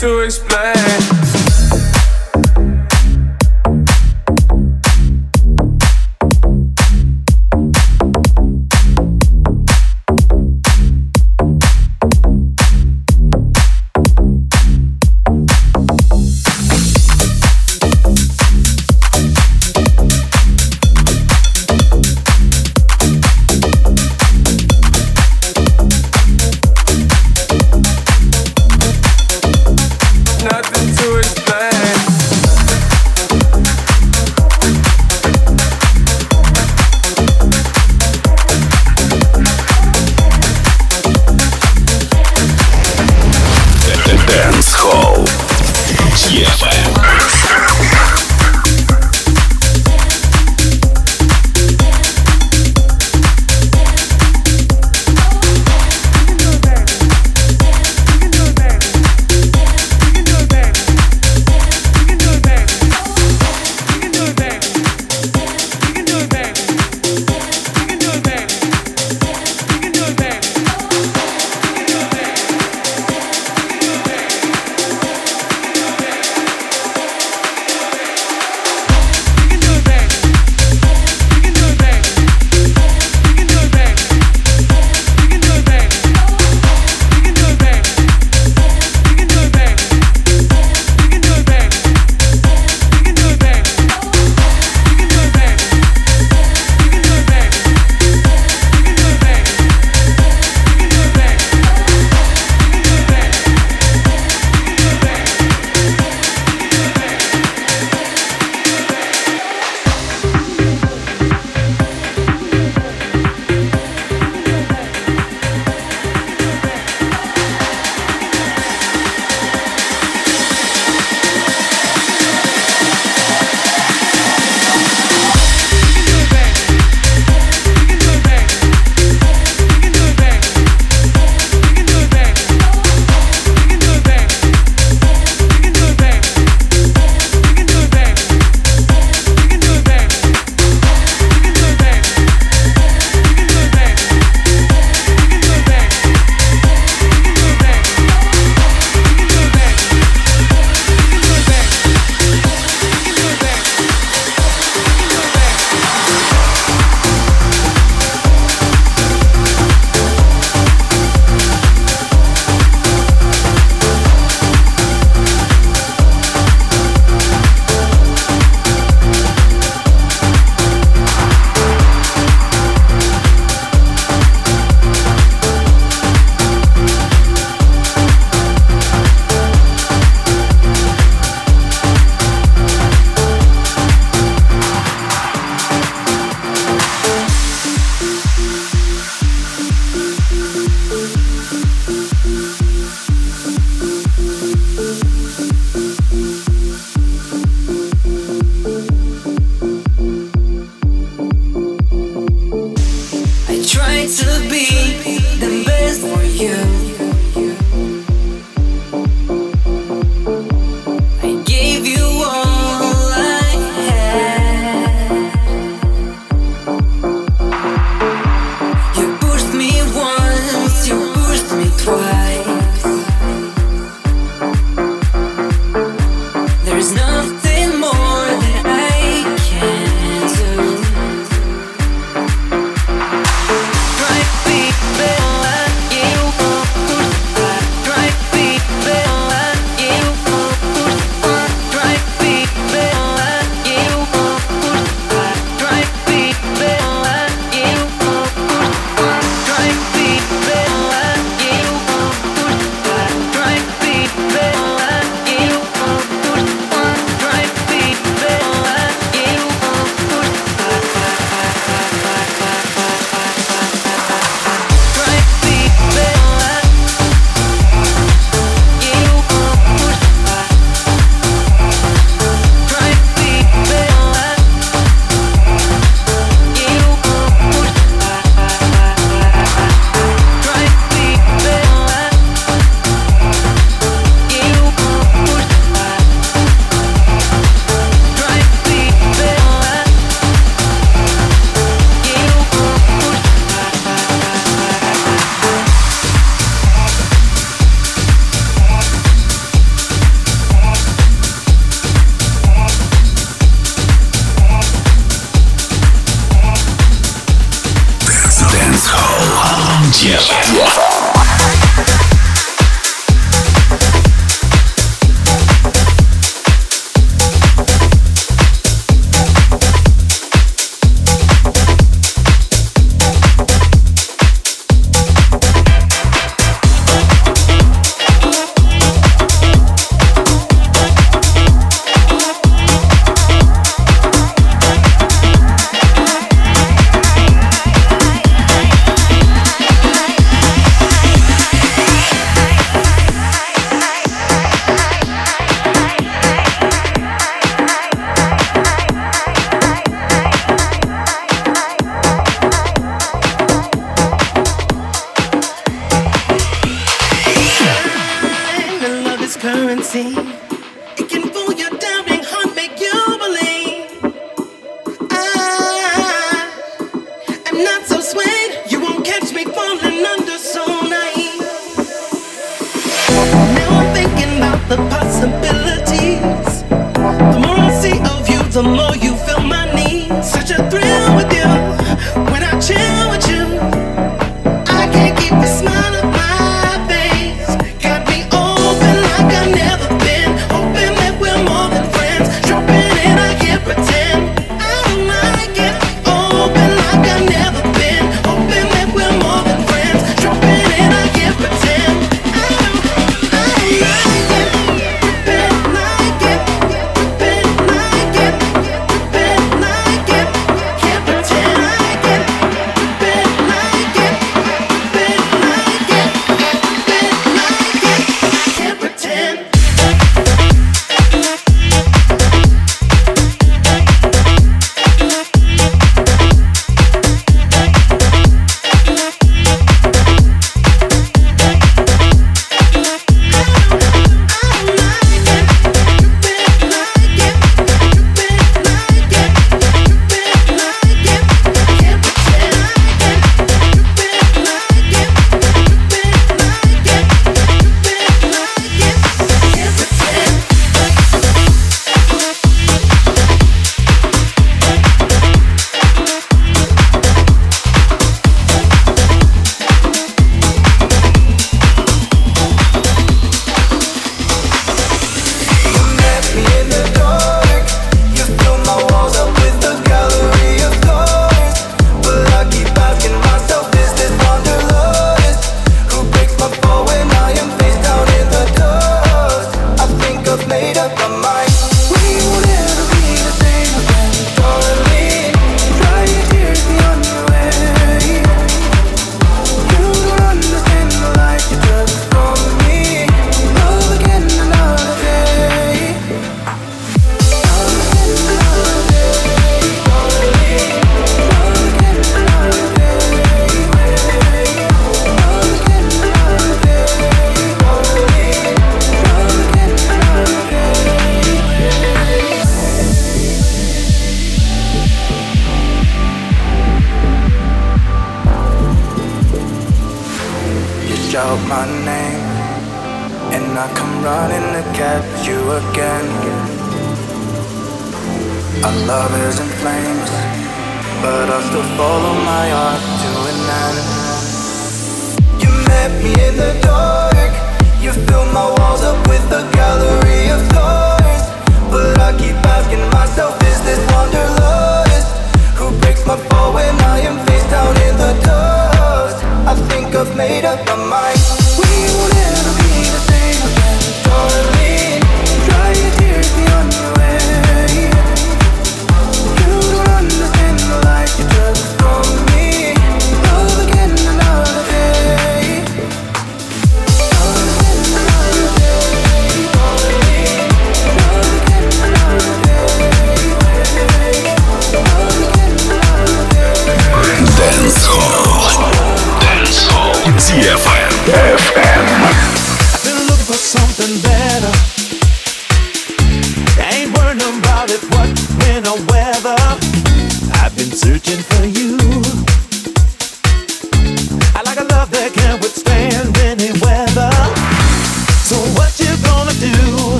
To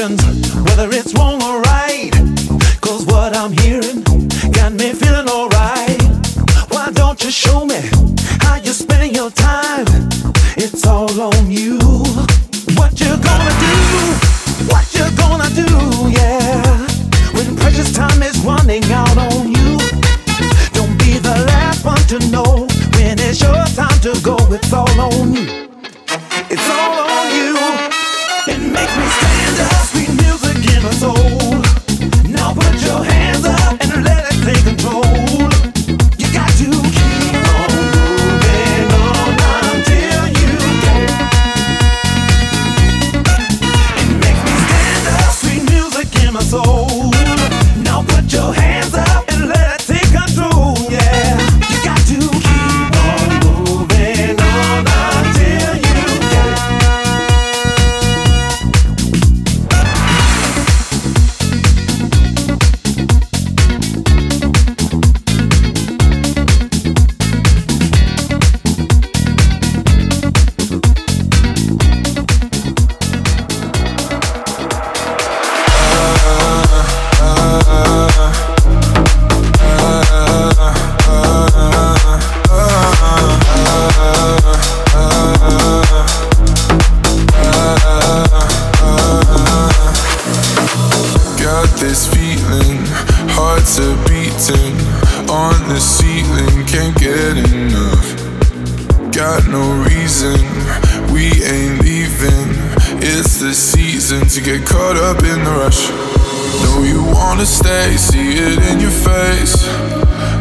questions whether it's wrong or right. Cause what I'm hearing got me feeling alright. Why don't you show me how you're spending your time? It's all on you. What you gonna do? What you gonna do? Yeah. When precious time is running out on you, don't be the last one to know when it's your time to go. It's all on you. Wanna stay, see it in your face.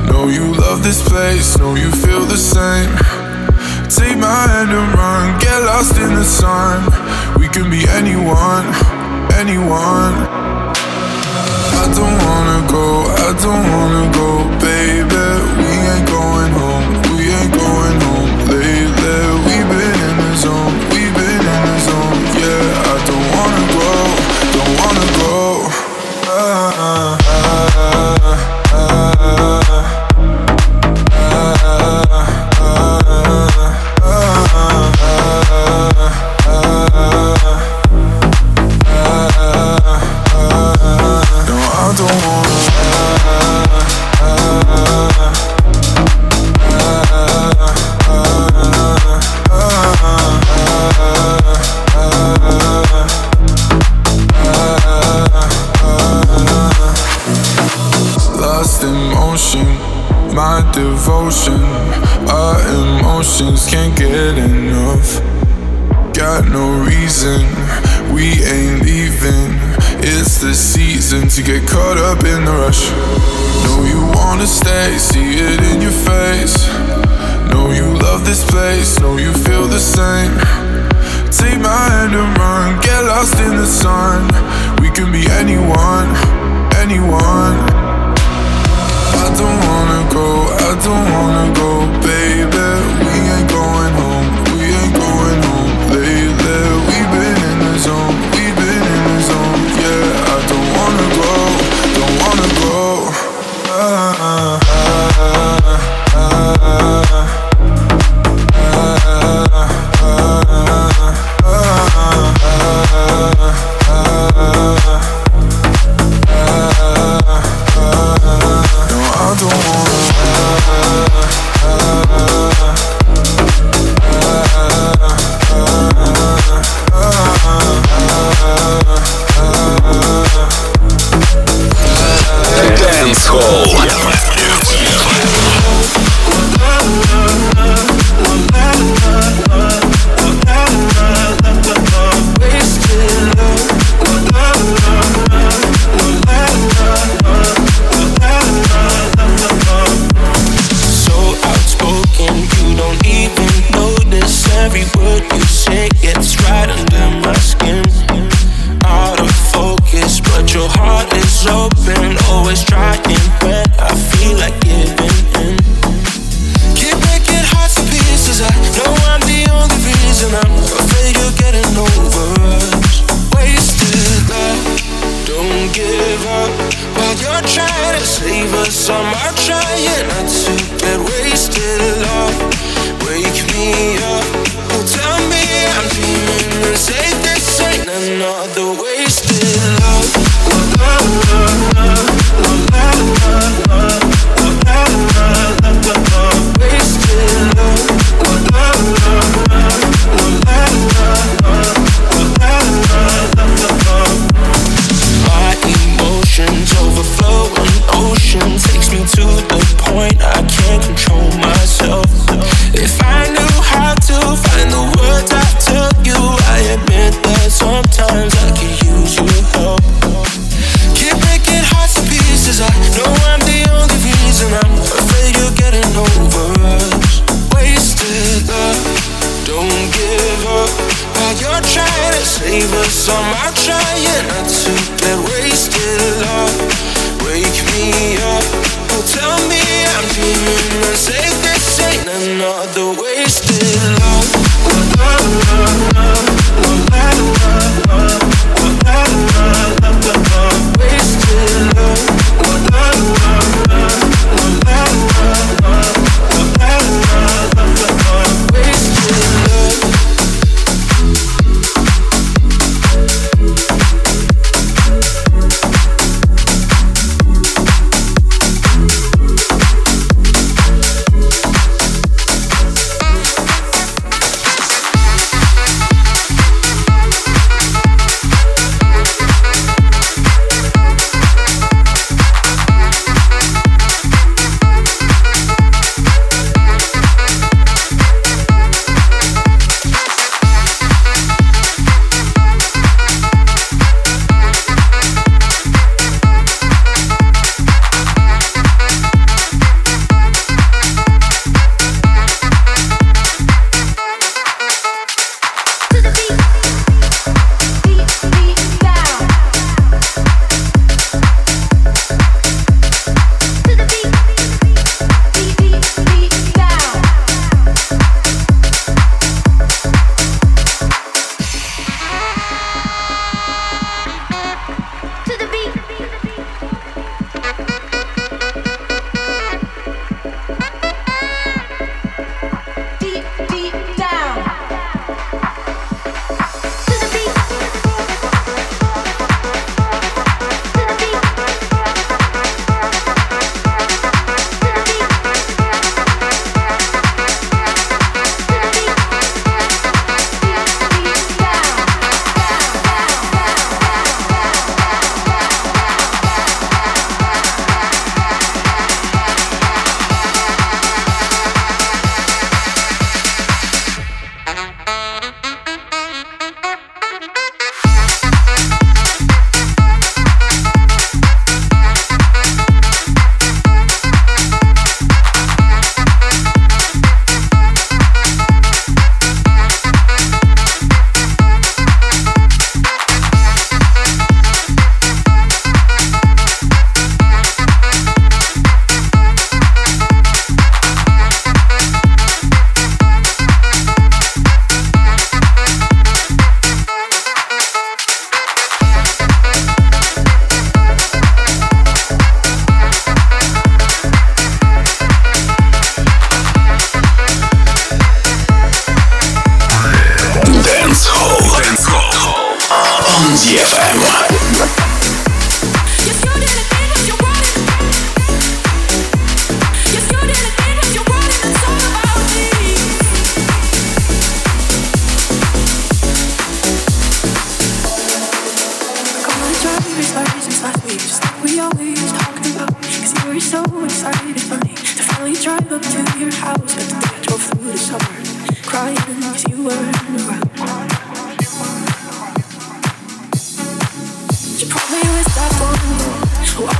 Know you love this place, know you feel the same. Take my hand and run, get lost in the sun. We can be anyone, anyone. I don't wanna go, I don't wanna go, baby. Devotion. Our emotions can't get enough. Got no reason, we ain't leaving. It's the season to get caught up in the rush. Know you wanna stay, see it in your face. Know you love this place, know you feel the same. Take my hand and run, get lost in the sun. We can be anyone, anyone. I don't wanna go, don't wanna go,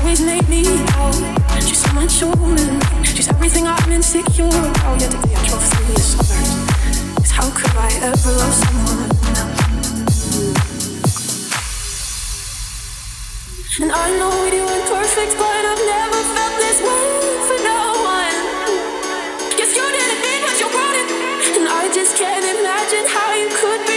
always made me out. She's so much human. She's everything I'm insecure about. Yet today I drove through the suburbs. How could I ever love someone? And I know you weren't perfect, but I've never felt this way for no one. Guess you didn't mean what you wanted, and I just can't imagine how you could.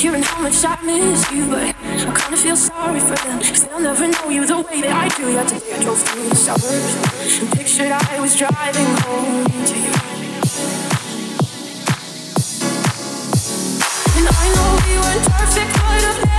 hearing how much I miss you, but I kinda feel sorry for them. Cause they'll never know you the way that I do. Yesterday I drove through the suburbs and pictured I was driving home to you. And I know we weren't perfect, but I've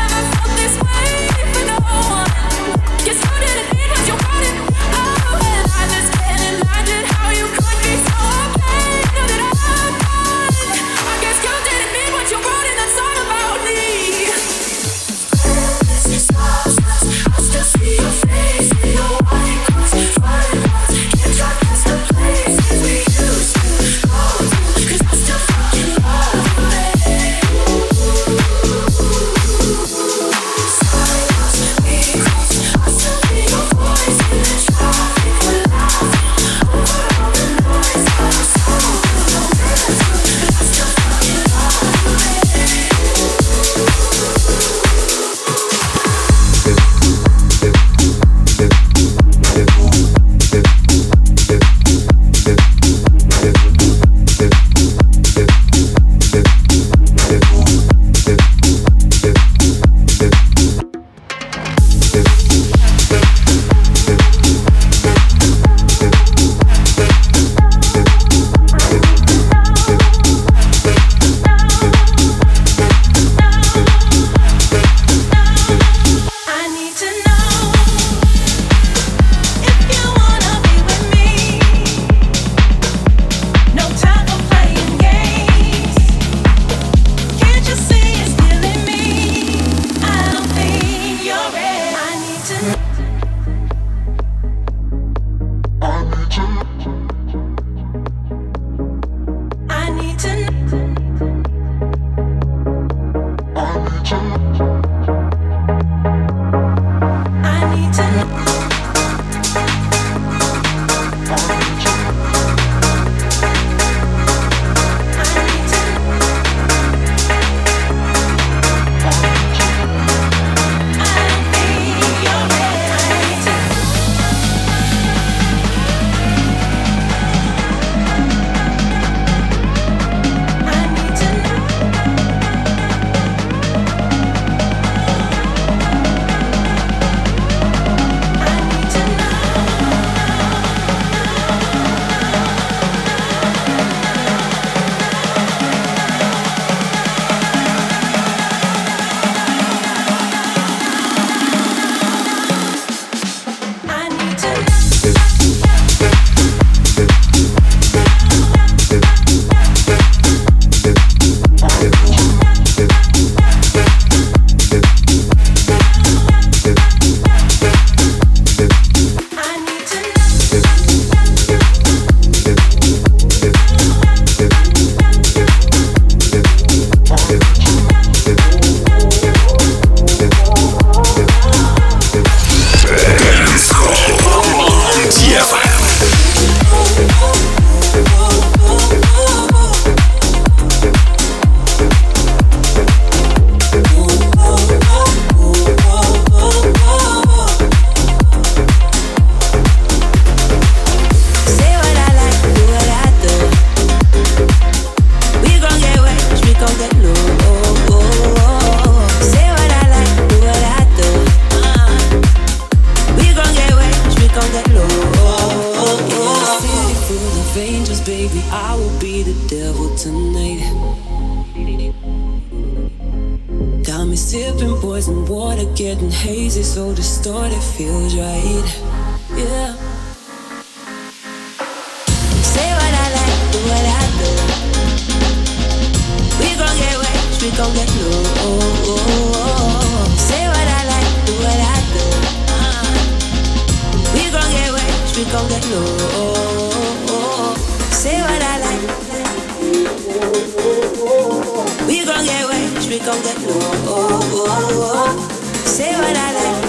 on the floor. Oh, oh, oh, Say what I like.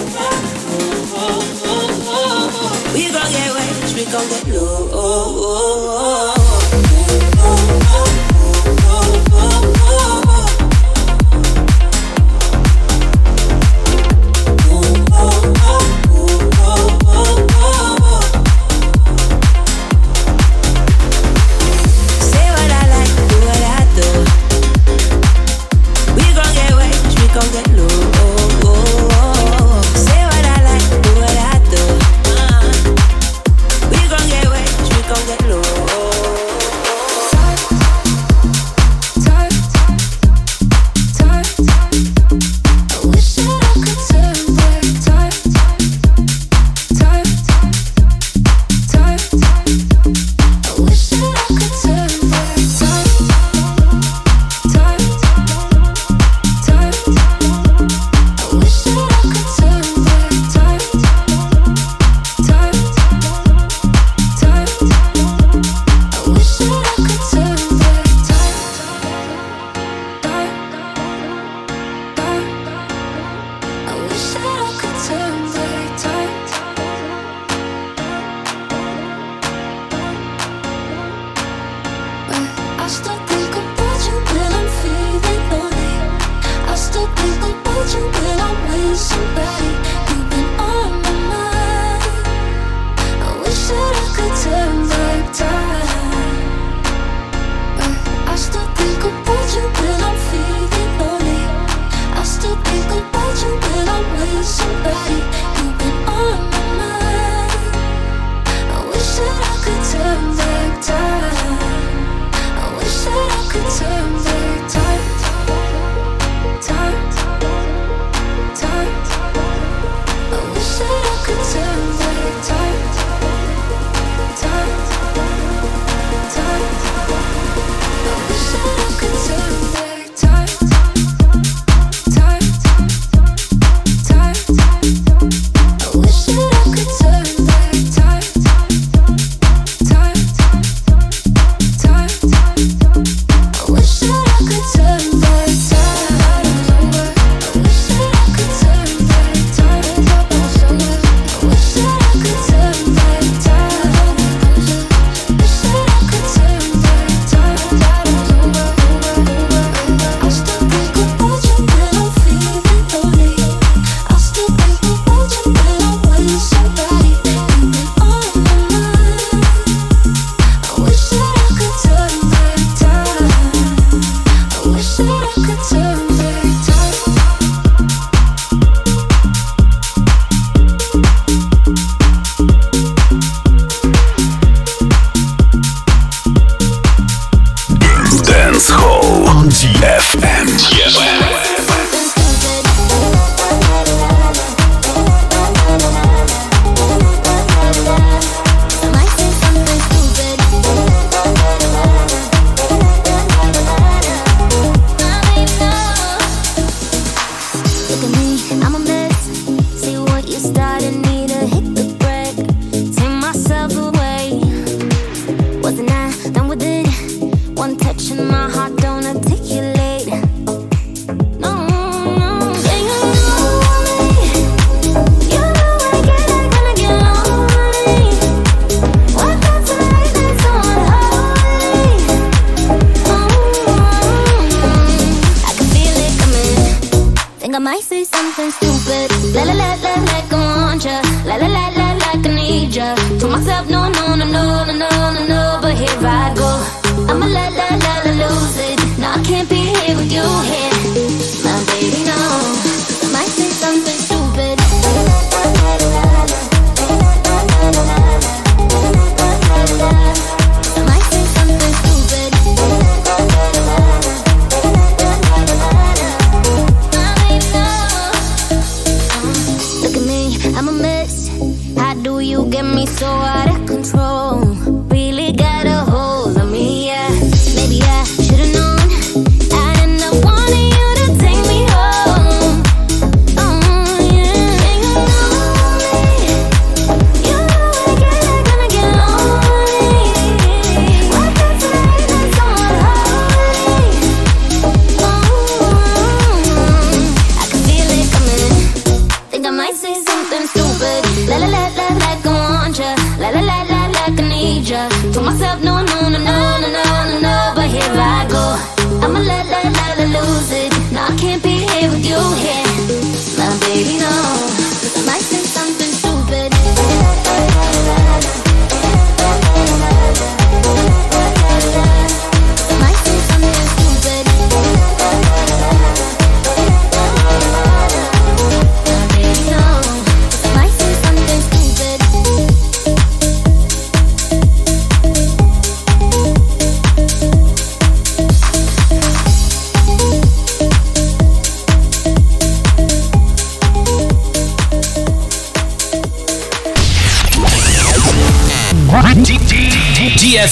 We gon' get wet, we gon' get low.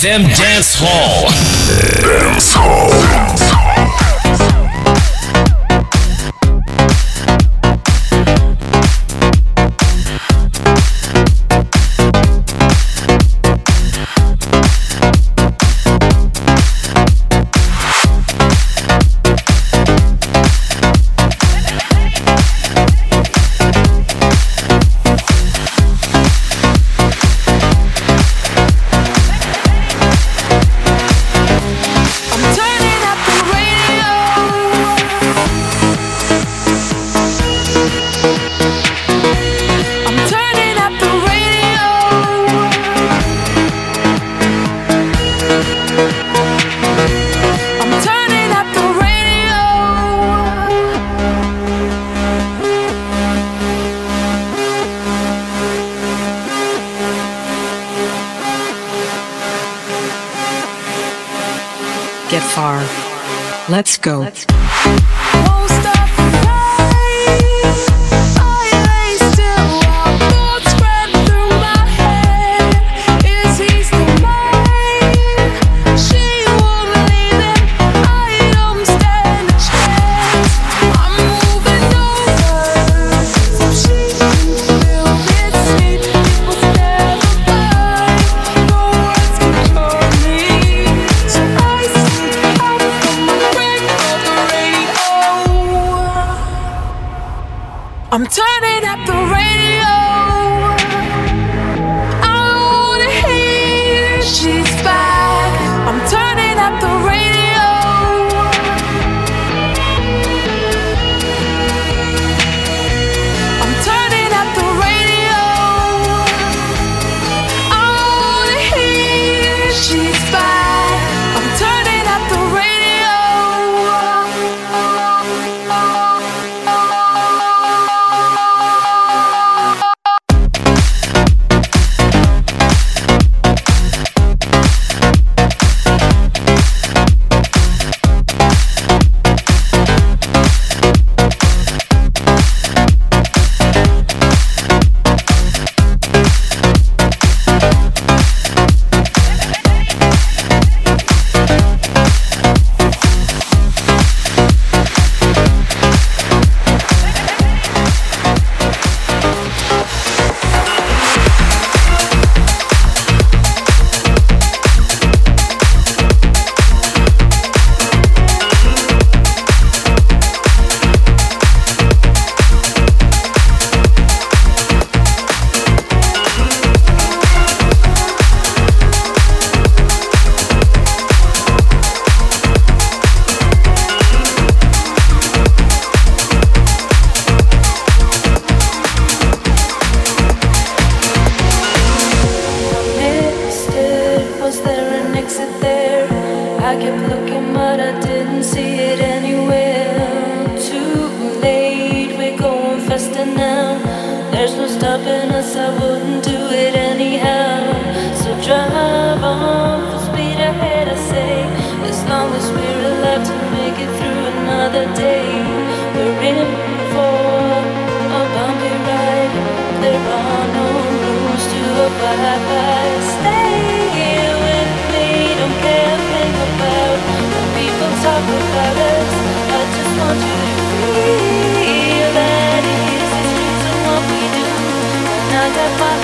FM Dance Hall. Dance Hall. And I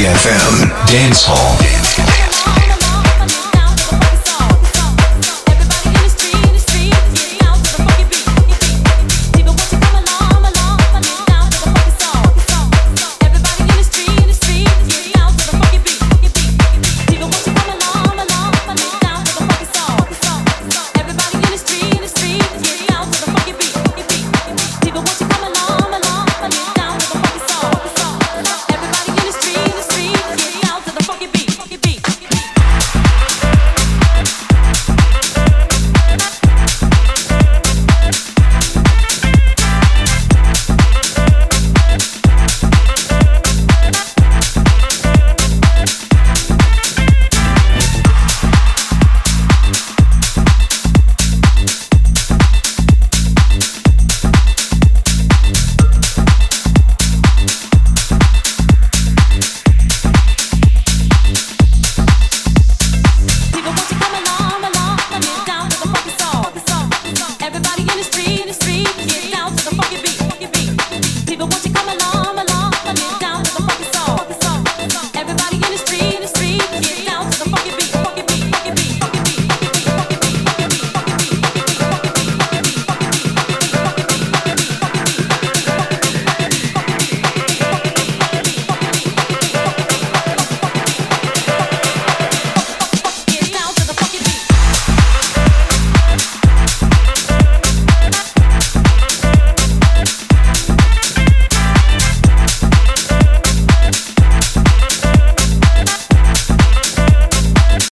DFM Dance Hall.